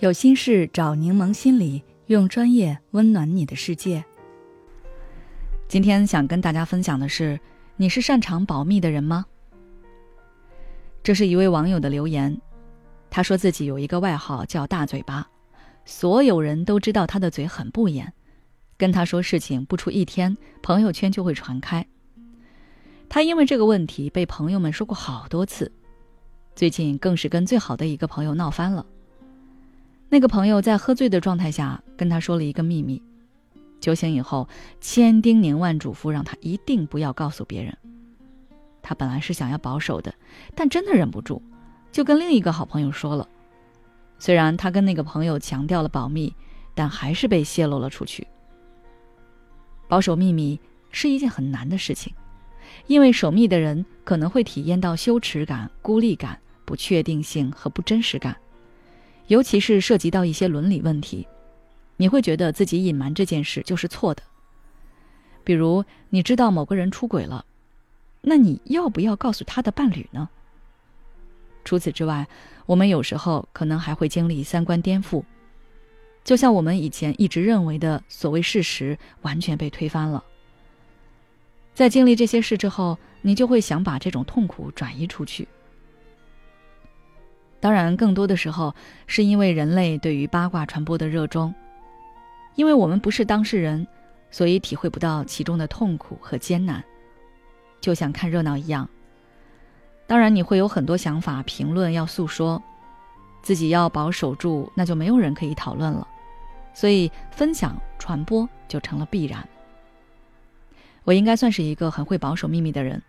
有心事找柠檬心理，用专业温暖你的世界。今天想跟大家分享的是，你是擅长保密的人吗？这是一位网友的留言，他说自己有一个外号叫“大嘴巴”，所有人都知道他的嘴很不严，跟他说事情不出一天，朋友圈就会传开。他因为这个问题被朋友们说过好多次，最近更是跟最好的一个朋友闹翻了。那个朋友在喝醉的状态下跟他说了一个秘密，酒醒以后千叮咛万嘱咐，让他一定不要告诉别人。他本来是想要保守的，但真的忍不住，就跟另一个好朋友说了。虽然他跟那个朋友强调了保密，但还是被泄露了出去。保守秘密是一件很难的事情，因为守密的人可能会体验到羞耻感、孤立感、不确定性和不真实感。尤其是涉及到一些伦理问题，你会觉得自己隐瞒这件事就是错的。比如，你知道某个人出轨了，那你要不要告诉他的伴侣呢？除此之外，我们有时候可能还会经历三观颠覆，就像我们以前一直认为的所谓事实完全被推翻了。在经历这些事之后，你就会想把这种痛苦转移出去。当然，更多的时候是因为人类对于八卦传播的热衷，因为我们不是当事人，所以体会不到其中的痛苦和艰难，就像看热闹一样。当然，你会有很多想法、评论要诉说，自己要保守住，那就没有人可以讨论了，所以分享传播就成了必然。我应该算是一个很会保守秘密的人，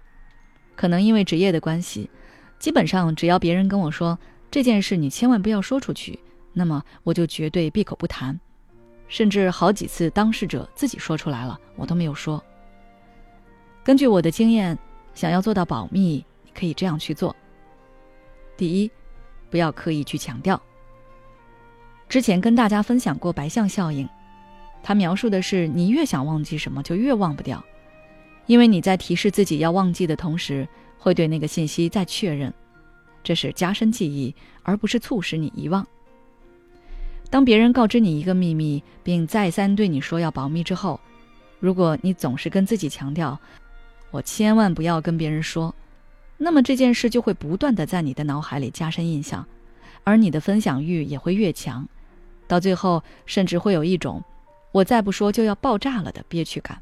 可能因为职业的关系，基本上只要别人跟我说。这件事你千万不要说出去，那么我就绝对闭口不谈，甚至好几次当事者自己说出来了，我都没有说。根据我的经验，想要做到保密，你可以这样去做：第一，不要刻意去强调。之前跟大家分享过白象效应，它描述的是你越想忘记什么，就越忘不掉，因为你在提示自己要忘记的同时，会对那个信息再确认。这是加深记忆，而不是促使你遗忘。当别人告知你一个秘密，并再三对你说要保密之后，如果你总是跟自己强调“我千万不要跟别人说”，那么这件事就会不断的在你的脑海里加深印象，而你的分享欲也会越强，到最后甚至会有一种“我再不说就要爆炸了”的憋屈感。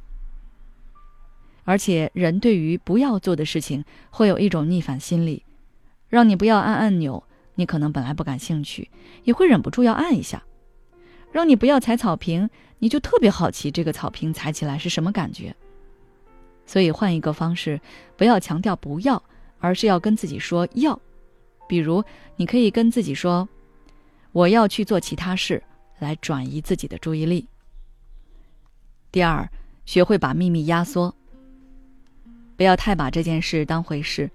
而且，人对于不要做的事情会有一种逆反心理。让你不要按按钮，你可能本来不感兴趣，也会忍不住要按一下；让你不要踩草坪，你就特别好奇这个草坪踩起来是什么感觉。所以换一个方式，不要强调不要，而是要跟自己说要。比如，你可以跟自己说：“我要去做其他事，来转移自己的注意力。”第二，学会把秘密压缩，不要太把这件事当回事。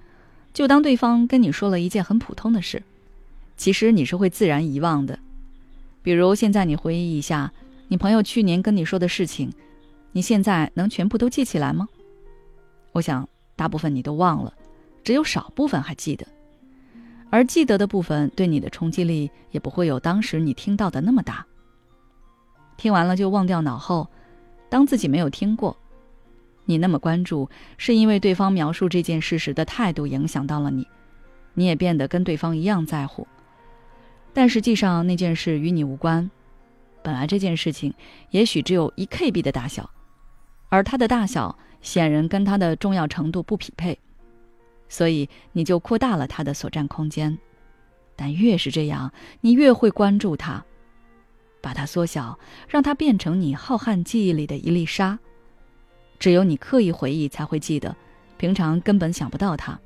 就当对方跟你说了一件很普通的事，其实你是会自然遗忘的。比如现在你回忆一下，你朋友去年跟你说的事情，你现在能全部都记起来吗？我想大部分你都忘了，只有少部分还记得。而记得的部分对你的冲击力也不会有当时你听到的那么大。听完了就忘掉脑后，当自己没有听过。你那么关注，是因为对方描述这件事时的态度影响到了你，你也变得跟对方一样在乎。但实际上那件事与你无关，本来这件事情也许只有一 KB 的大小，而它的大小显然跟它的重要程度不匹配，所以你就扩大了它的所占空间。但越是这样，你越会关注它，把它缩小，让它变成你浩瀚记忆里的一粒沙。只有你刻意回忆才会记得，平常根本想不到它。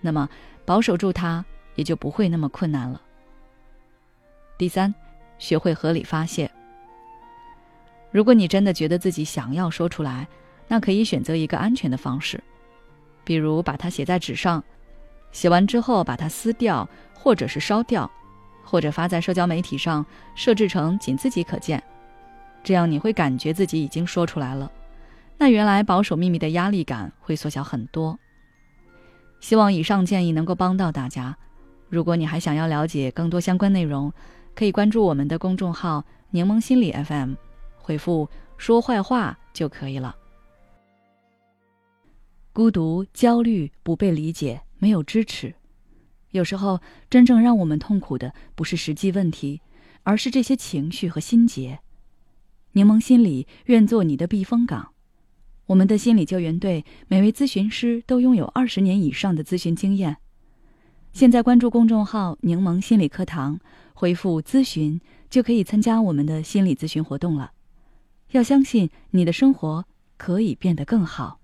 那么保守住它也就不会那么困难了。第三，学会合理发泄。如果你真的觉得自己想要说出来，那可以选择一个安全的方式，比如把它写在纸上，写完之后把它撕掉，或者是烧掉，或者发在社交媒体上，设置成仅自己可见，这样你会感觉自己已经说出来了。那原来保守秘密的压力感会缩小很多。希望以上建议能够帮到大家。如果你还想要了解更多相关内容，可以关注我们的公众号“柠檬心理 FM”，回复“说坏话”就可以了。孤独、焦虑、不被理解、没有支持，有时候真正让我们痛苦的不是实际问题，而是这些情绪和心结。柠檬心理愿做你的避风港。我们的心理救援队每位咨询师都拥有二十年以上的咨询经验。现在关注公众号“柠檬心理课堂”，回复“咨询”就可以参加我们的心理咨询活动了。要相信你的生活可以变得更好。